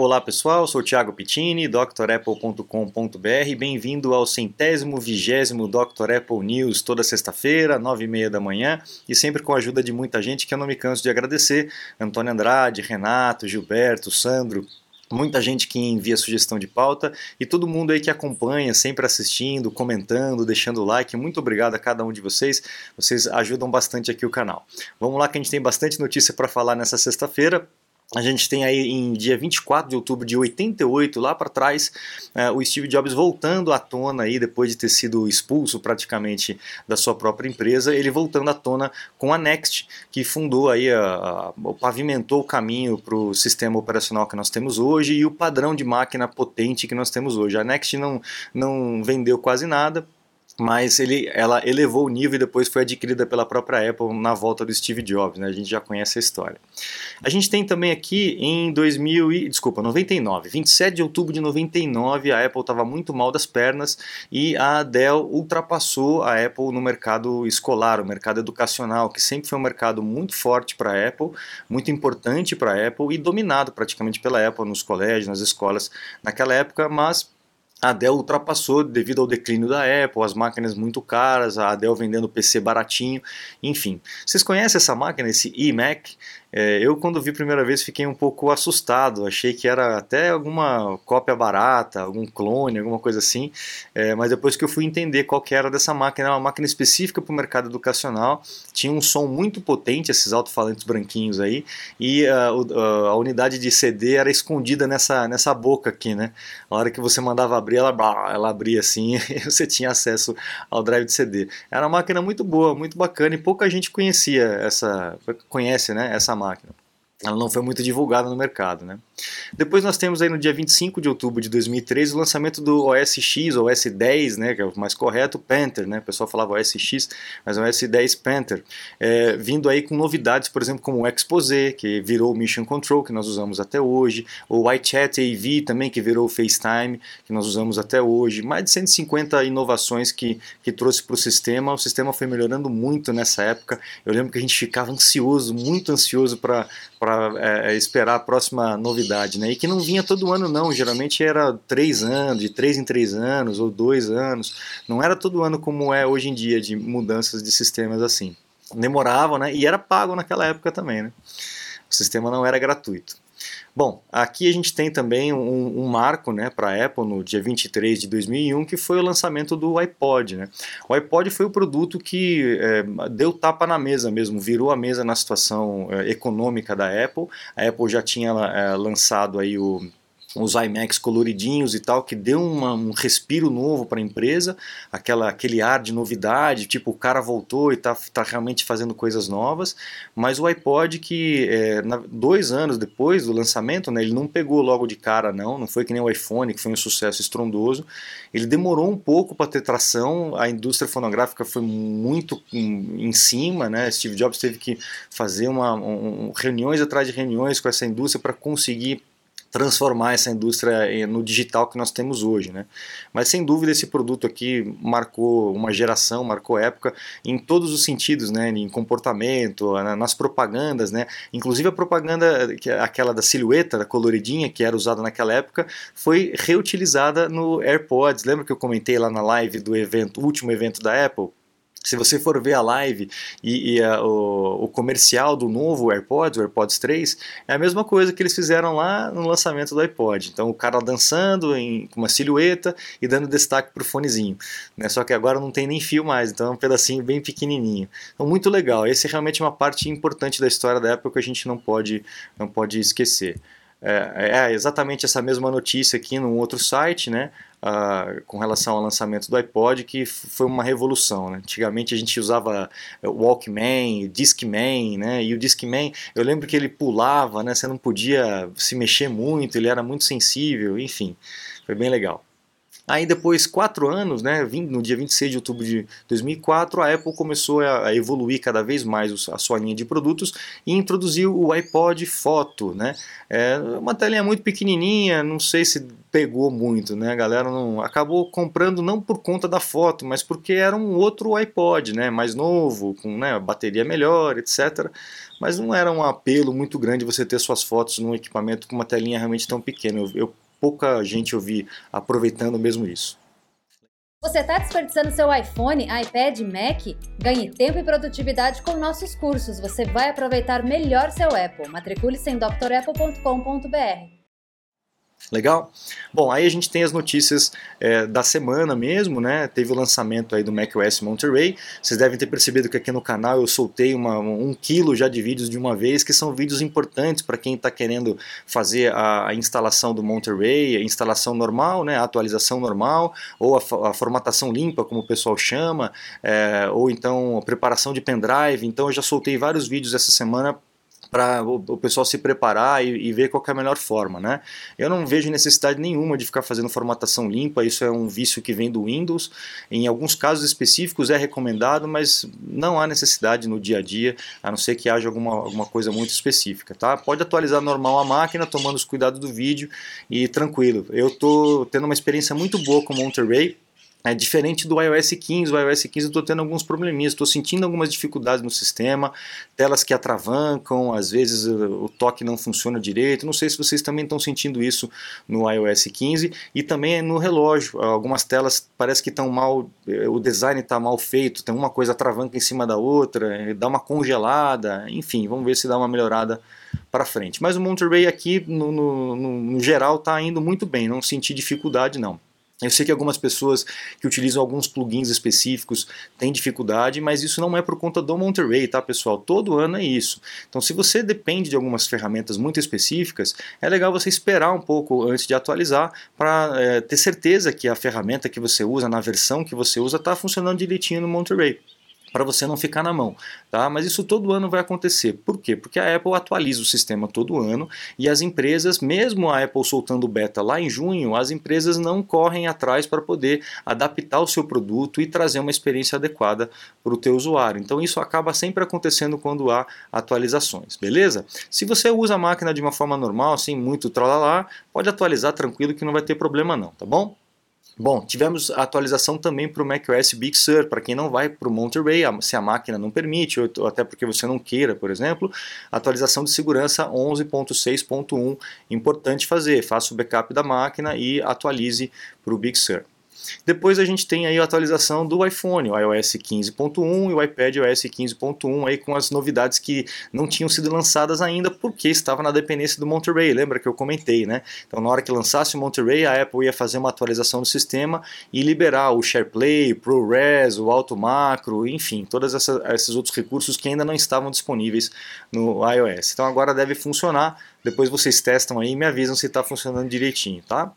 Olá pessoal, sou Thiago Pittini, drapple.com.br. Bem-vindo ao centésimo vigésimo Dr. Apple News, toda sexta-feira, nove e meia da manhã, e sempre com a ajuda de muita gente que eu não me canso de agradecer: Antônio Andrade, Renato, Gilberto, Sandro, muita gente que envia sugestão de pauta e todo mundo aí que acompanha, sempre assistindo, comentando, deixando like. Muito obrigado a cada um de vocês. Vocês ajudam bastante aqui o canal. Vamos lá que a gente tem bastante notícia para falar nessa sexta-feira. A gente tem aí em dia 24 de outubro de 88, lá para trás, uh, o Steve Jobs voltando à tona aí, depois de ter sido expulso praticamente da sua própria empresa, ele voltando à tona com a Next, que fundou aí, a, a, pavimentou o caminho para o sistema operacional que nós temos hoje e o padrão de máquina potente que nós temos hoje. A Next não, não vendeu quase nada, mas ele, ela elevou o nível e depois foi adquirida pela própria Apple na volta do Steve Jobs, né? A gente já conhece a história. A gente tem também aqui em 2000 e, desculpa, 99, 27 de outubro de 99, a Apple estava muito mal das pernas e a Dell ultrapassou a Apple no mercado escolar, o mercado educacional, que sempre foi um mercado muito forte para a Apple, muito importante para a Apple e dominado praticamente pela Apple nos colégios, nas escolas naquela época, mas a Dell ultrapassou devido ao declínio da Apple, as máquinas muito caras, a Dell vendendo PC baratinho, enfim. Vocês conhecem essa máquina, esse iMac? É, eu, quando vi a primeira vez, fiquei um pouco assustado. Achei que era até alguma cópia barata, algum clone, alguma coisa assim. É, mas depois que eu fui entender qual que era dessa máquina, era uma máquina específica para o mercado educacional. Tinha um som muito potente, esses alto-falantes branquinhos aí. E uh, a unidade de CD era escondida nessa, nessa boca aqui, né? A hora que você mandava abrir, ela, ela abria assim e você tinha acesso ao drive de CD. Era uma máquina muito boa, muito bacana e pouca gente conhecia essa, conhece, né? Essa máquina. Ela não foi muito divulgada no mercado. Né? Depois nós temos aí no dia 25 de outubro de 2013 o lançamento do OS X, ou OS 10, né, que é o mais correto, Panther, né? o pessoal falava OS X, mas é o OS 10 Panther, é, vindo aí com novidades, por exemplo, como o Exposé, que virou o Mission Control, que nós usamos até hoje, o iChat AV também, que virou o FaceTime, que nós usamos até hoje, mais de 150 inovações que, que trouxe para o sistema, o sistema foi melhorando muito nessa época, eu lembro que a gente ficava ansioso, muito ansioso para é, é, esperar a próxima novidade, né? E que não vinha todo ano não, geralmente era três anos, de três em três anos ou dois anos, não era todo ano como é hoje em dia de mudanças de sistemas assim. Demorava, né? E era pago naquela época também, né? O sistema não era gratuito. Bom, aqui a gente tem também um, um marco né, para a Apple no dia 23 de 2001, que foi o lançamento do iPod. Né? O iPod foi o produto que é, deu tapa na mesa mesmo, virou a mesa na situação é, econômica da Apple. A Apple já tinha é, lançado aí o os iMacs coloridinhos e tal, que deu uma, um respiro novo para a empresa, aquela, aquele ar de novidade, tipo, o cara voltou e está tá realmente fazendo coisas novas, mas o iPod que é, na, dois anos depois do lançamento, né, ele não pegou logo de cara não, não foi que nem o iPhone, que foi um sucesso estrondoso, ele demorou um pouco para ter tração, a indústria fonográfica foi muito em, em cima, né, Steve Jobs teve que fazer uma, um, reuniões atrás de reuniões com essa indústria para conseguir transformar essa indústria no digital que nós temos hoje, né? Mas sem dúvida esse produto aqui marcou uma geração, marcou época em todos os sentidos, né? Em comportamento, nas propagandas, né? Inclusive a propaganda, é aquela da silhueta, da coloridinha, que era usada naquela época, foi reutilizada no AirPods. Lembra que eu comentei lá na live do evento, último evento da Apple? Se você for ver a live e, e a, o, o, comercial do novo AirPods, o AirPods 3, é a mesma coisa que eles fizeram lá no lançamento do iPod. Então o cara dançando em, com uma silhueta e dando destaque para o fonezinho. Né? Só que agora não tem nem fio mais, então é um pedacinho bem pequenininho. Então muito legal. Esse é realmente uma parte importante da história da Apple que a gente não pode, não pode esquecer. É, é, exatamente essa mesma notícia aqui num outro site, né? Uh, com relação ao lançamento do iPod, que foi uma revolução. Né? Antigamente a gente usava Walkman, Discman, né? e o Discman, eu lembro que ele pulava, né? você não podia se mexer muito, ele era muito sensível, enfim, foi bem legal. Aí depois, quatro anos, né, no dia 26 de outubro de 2004, a Apple começou a evoluir cada vez mais a sua linha de produtos e introduziu o iPod Photo, né, é uma telinha muito pequenininha, não sei se pegou muito, né? A galera não acabou comprando não por conta da foto, mas porque era um outro iPod, né? Mais novo, com né, bateria melhor, etc. Mas não era um apelo muito grande você ter suas fotos num equipamento com uma telinha realmente tão pequena. Eu, eu pouca gente eu vi aproveitando mesmo isso. Você está desperdiçando seu iPhone, iPad, Mac? Ganhe tempo e produtividade com nossos cursos. Você vai aproveitar melhor seu Apple. Matricule-se em drapple.com.br. Legal? Bom, aí a gente tem as notícias é, da semana mesmo, né? Teve o lançamento aí do macOS Monterey. Vocês devem ter percebido que aqui no canal eu soltei uma, um quilo já de vídeos de uma vez, que são vídeos importantes para quem está querendo fazer a, a, instalação do Monterey, a instalação normal, né? A atualização normal, ou a, a formatação limpa, como o pessoal chama, é, ou então a preparação de pendrive. Então eu já soltei vários vídeos essa semana para o, pessoal se preparar e, e, ver qual é a melhor forma, né? Eu não vejo necessidade nenhuma de ficar fazendo formatação limpa, isso é um vício que vem do Windows. Em alguns casos específicos é recomendado, mas não há necessidade no dia a dia, a não ser que haja alguma, alguma coisa muito específica, tá? Pode atualizar normal a máquina, tomando os cuidados do vídeo e tranquilo. Eu estou tendo uma experiência muito boa com o Monterey, é diferente do iOS 15, o iOS 15 eu estou tendo alguns probleminhas, estou sentindo algumas dificuldades no sistema, telas que atravancam, às vezes o toque não funciona direito, não sei se vocês também estão sentindo isso no iOS 15 e também no relógio, algumas telas parece que estão mal, eh, o design está mal feito, tem uma coisa atravanca em cima da outra, dá uma congelada, enfim, vamos ver se dá uma melhorada para frente. Mas o Monterey aqui, no, no, no geral, está indo muito bem, não senti dificuldade não. Eu sei que algumas pessoas que utilizam alguns plugins específicos têm dificuldade, mas isso não é por conta do Monterey, tá pessoal? Todo ano é isso. Então se você depende de algumas ferramentas muito específicas, é legal você esperar um pouco antes de atualizar para é, ter certeza que a ferramenta que você usa, na versão que você usa, está funcionando direitinho no Monterey para você não ficar na mão, tá? Mas isso todo ano vai acontecer. Por quê? Porque a Apple atualiza o sistema todo ano e as empresas, mesmo a Apple soltando beta lá em junho, as empresas não correm atrás para poder adaptar o seu produto e trazer uma experiência adequada para o teu usuário. Então isso acaba sempre acontecendo quando há atualizações, beleza? Se você usa a máquina de uma forma normal, sem muito tralalá, pode atualizar tranquilo que não vai ter problema não, tá bom? Bom, tivemos a atualização também para o macOS Big Sur, para quem não vai para o Monterey, se a máquina não permite, ou até porque você não queira, por exemplo, atualização de segurança 11.6.1, importante fazer, faça o backup da máquina e atualize para o Big Sur. Depois a gente tem aí a atualização do iPhone, o iOS 15.1 e o iPad OS 15.1 aí com as novidades que não tinham sido lançadas ainda porque estava na dependência do Monterey, lembra que eu comentei, né? Então na hora que lançasse o Monterey, a Apple ia fazer uma atualização do sistema e liberar o SharePlay, ProRes, o Auto Macro, enfim, todos esses outros recursos que ainda não estavam disponíveis no iOS. Então agora deve funcionar, depois vocês testam aí e me avisam se está funcionando direitinho, tá?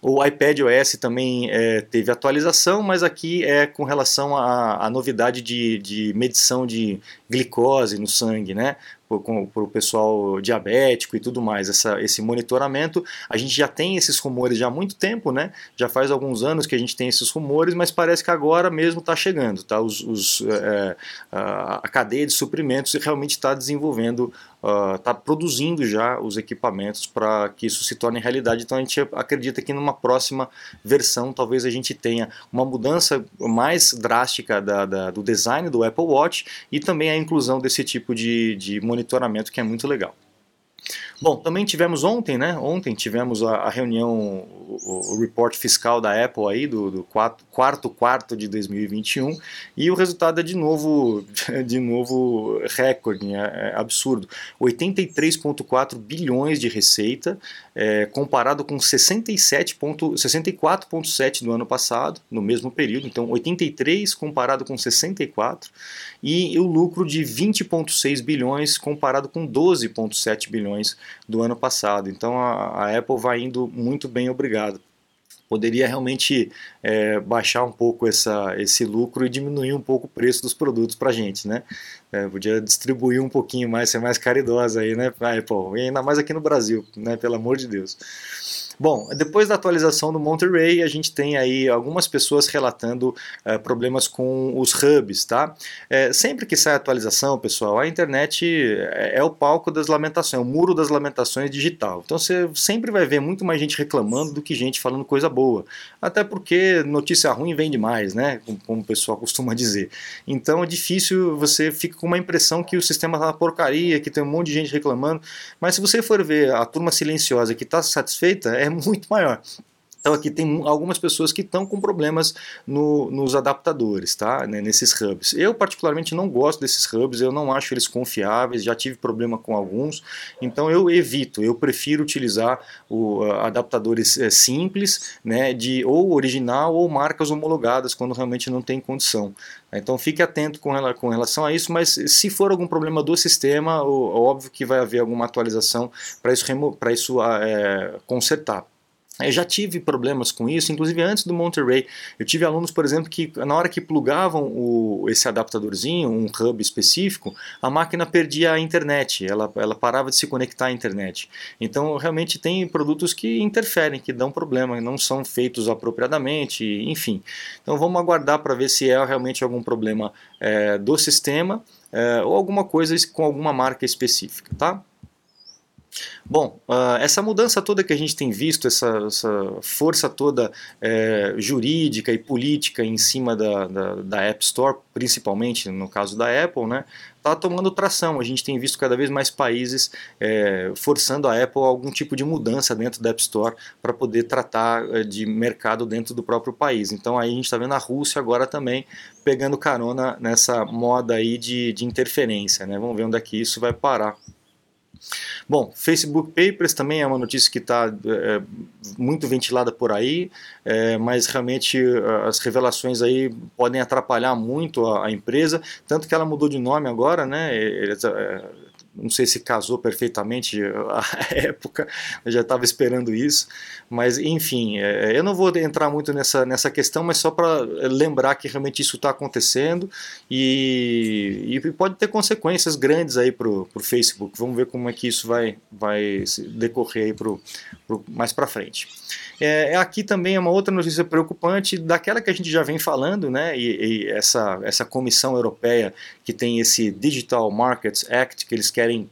O iPad OS também é, teve atualização, mas aqui é com relação à, à novidade de, de medição de glicose no sangue, né? para o pessoal diabético e tudo mais, essa, esse monitoramento. A gente já tem esses rumores já há muito tempo, né? Já faz alguns anos que a gente tem esses rumores, mas parece que agora mesmo está chegando, tá? Os, os é, a cadeia de suprimentos realmente está desenvolvendo, está uh, produzindo já os equipamentos para que isso se torne realidade. Então a gente acredita que numa próxima versão talvez a gente tenha uma mudança mais drástica da, da, do design do Apple Watch e também a inclusão desse tipo de, de monitoramento monitoramento que é muito legal. Bom, também tivemos ontem, né? Ontem tivemos a, a reunião, o, o, report fiscal da Apple aí do, do quarto, quarto quarto de 2021 e o resultado é de novo, de novo recorde, né? é absurdo. 83,4 bilhões de receita, é, comparado com 64,7 do ano passado, no mesmo período. Então, 83 comparado com 64 e o lucro de 20,6 bilhões comparado com 12,7 bilhões do ano passado. Então a, a Apple vai indo muito bem, obrigado. Poderia realmente é, baixar um pouco essa, esse lucro e diminuir um pouco o preço dos produtos para a gente, né? É, podia distribuir um pouquinho mais, ser mais caridosa aí, né, Apple? E ainda mais aqui no Brasil, né? Pelo amor de Deus. Bom, depois da atualização do Monterey, a gente tem aí algumas pessoas relatando uh, problemas com os hubs, tá? É, sempre que sai atualização, pessoal, a internet é, é, o palco das lamentações, é o muro das lamentações digital. Então você sempre vai ver muito mais gente reclamando do que gente falando coisa boa. Até porque notícia ruim vem demais, né? Como, como o pessoal costuma dizer. Então é difícil, você fica com uma impressão que o sistema tá uma porcaria, que tem um monte de gente reclamando. Mas se você for ver a turma silenciosa que está satisfeita, é muito maior. Então aqui tem algumas pessoas que estão com problemas no, nos adaptadores, tá? Né, nesses hubs. Eu particularmente não gosto desses hubs, eu não acho eles confiáveis, já tive problema com alguns, então eu evito, eu prefiro utilizar o, uh, adaptadores é, simples, né, de ou original ou marcas homologadas quando realmente não tem condição. Então fique atento com, ela, com relação a isso, mas se for algum problema do sistema, óbvio que vai haver alguma atualização para isso, isso é, consertar. Eu já tive problemas com isso, inclusive antes do Monterey. Eu tive alunos, por exemplo, que na hora que plugavam o, esse adaptadorzinho, um hub específico, a máquina perdia a internet, ela, ela parava de se conectar à internet. Então, realmente tem produtos que interferem, que dão problema, não são feitos apropriadamente, enfim. Então, vamos aguardar para ver se é realmente algum problema é, do sistema é, ou alguma coisa com alguma marca específica, tá? Bom, uh, essa mudança toda que a gente tem visto, essa, essa força toda é, jurídica e política em cima da, da, da, App Store, principalmente no caso da Apple, né, está tomando tração. A gente tem visto cada vez mais países é, forçando a Apple a algum tipo de mudança dentro da App Store para poder tratar é, de mercado dentro do próprio país. Então aí a gente está vendo a Rússia agora também pegando carona nessa moda aí de, de interferência. Né? Vamos ver onde é que isso vai parar. Bom, Facebook Papers também é uma notícia que está é, muito ventilada por aí, é, mas realmente as revelações aí podem atrapalhar muito a, a, empresa, tanto que ela mudou de nome agora, né? É, não sei se casou perfeitamente a época, eu já estava esperando isso, mas enfim, é, eu não vou entrar muito nessa, nessa questão, mas só para lembrar que realmente isso está acontecendo e, e, pode ter consequências grandes aí para o Facebook. Vamos ver como é que isso vai, vai decorrer aí pro, pro mais para frente. É, é, aqui também é uma outra notícia preocupante, daquela que a gente já vem falando, né? E, e essa, essa comissão europeia que tem esse Digital Markets Act, que eles querem getting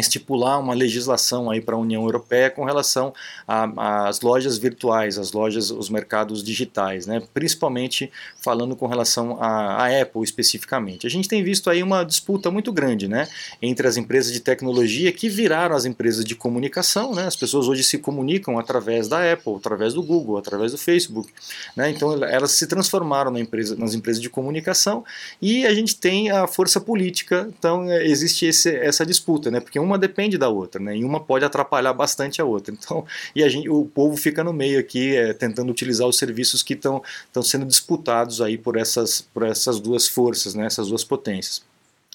estipular uma legislação aí para a União Europeia com relação às lojas virtuais, as lojas, os mercados digitais, né? principalmente falando com relação à, Apple especificamente. A gente tem visto aí uma disputa muito grande né? entre as empresas de tecnologia que viraram as empresas de comunicação, né? as pessoas hoje se comunicam através da Apple, através do Google, através do Facebook, né? então elas se transformaram na empresa, nas empresas de comunicação e a gente tem a força política, então é, existe esse, essa disputa, né? porque uma depende da outra, né? E uma pode atrapalhar bastante a outra. Então, e a gente, o povo fica no meio aqui, é, tentando utilizar os serviços que estão sendo disputados aí por essas, por essas duas forças, né? Essas duas potências.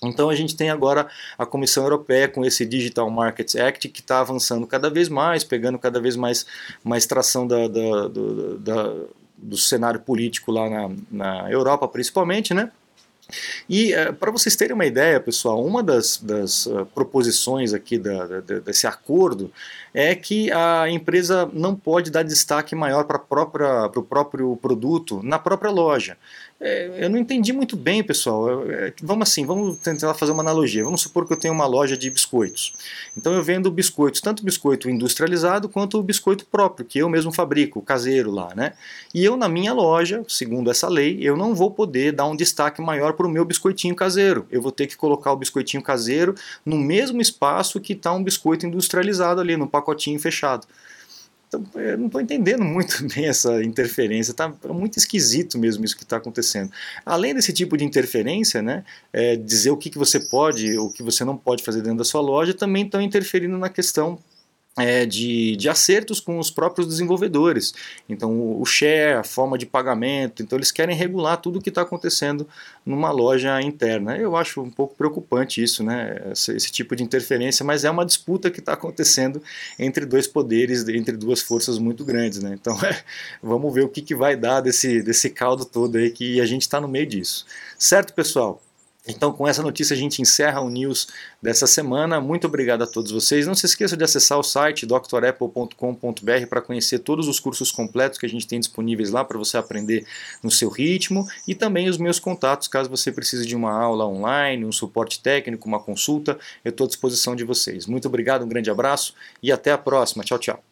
Então a gente tem agora a Comissão Europeia com esse Digital Markets Act que está avançando cada vez mais, pegando cada vez mais, mais tração da, da, do, da, do cenário político lá na, na Europa, principalmente, né? E uh, para vocês terem uma ideia, pessoal, uma das, das uh, proposições aqui da, da, desse acordo é que a empresa não pode dar destaque maior para o próprio produto na própria loja. É, eu não entendi muito bem, pessoal. É, vamos assim, vamos tentar fazer uma analogia. Vamos supor que eu tenho uma loja de biscoitos. Então eu vendo biscoitos, tanto biscoito industrializado quanto o biscoito próprio, que eu mesmo fabrico, caseiro lá, né? E eu na minha loja, segundo essa lei, eu não vou poder dar um destaque maior para o meu biscoitinho caseiro. Eu vou ter que colocar o biscoitinho caseiro no mesmo espaço que está um biscoito industrializado ali, no pacotinho fechado. Então, eu não estou entendendo muito bem essa interferência, está muito esquisito mesmo isso que está acontecendo. Além desse tipo de interferência, né, é, dizer o que, que você pode, o que você não pode fazer dentro da sua loja, também estão interferindo na questão é, de, de acertos com os próprios desenvolvedores. Então, o, o share, a forma de pagamento, então eles querem regular tudo o que está acontecendo numa loja interna. Eu acho um pouco preocupante isso, né? Esse, esse tipo de interferência, mas é uma disputa que está acontecendo entre dois poderes, entre duas forças muito grandes, né? Então, é, vamos ver o que, que vai dar desse, desse caldo todo aí que a gente está no meio disso. Certo, pessoal? Então, com essa notícia, a gente encerra o news dessa semana. Muito obrigado a todos vocês. Não se esqueça de acessar o site drapple.com.br para conhecer todos os cursos completos que a gente tem disponíveis lá para você aprender no seu ritmo e também os meus contatos, caso você precise de uma aula online, um suporte técnico, uma consulta, eu estou à disposição de vocês. Muito obrigado, um grande abraço e até a próxima. Tchau, tchau.